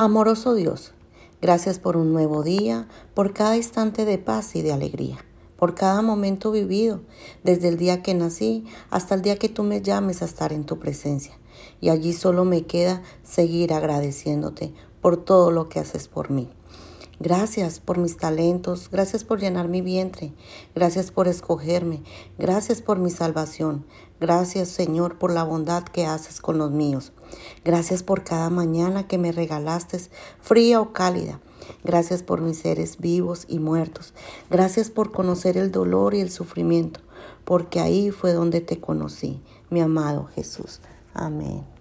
Amoroso Dios, gracias por un nuevo día, por cada instante de paz y de alegría, por cada momento vivido, desde el día que nací hasta el día que tú me llames a estar en tu presencia. Y allí solo me queda seguir agradeciéndote por todo lo que haces por mí. Gracias por mis talentos, gracias por llenar mi vientre, gracias por escogerme, gracias por mi salvación, gracias Señor por la bondad que haces con los míos, gracias por cada mañana que me regalaste, fría o cálida, gracias por mis seres vivos y muertos, gracias por conocer el dolor y el sufrimiento, porque ahí fue donde te conocí, mi amado Jesús. Amén.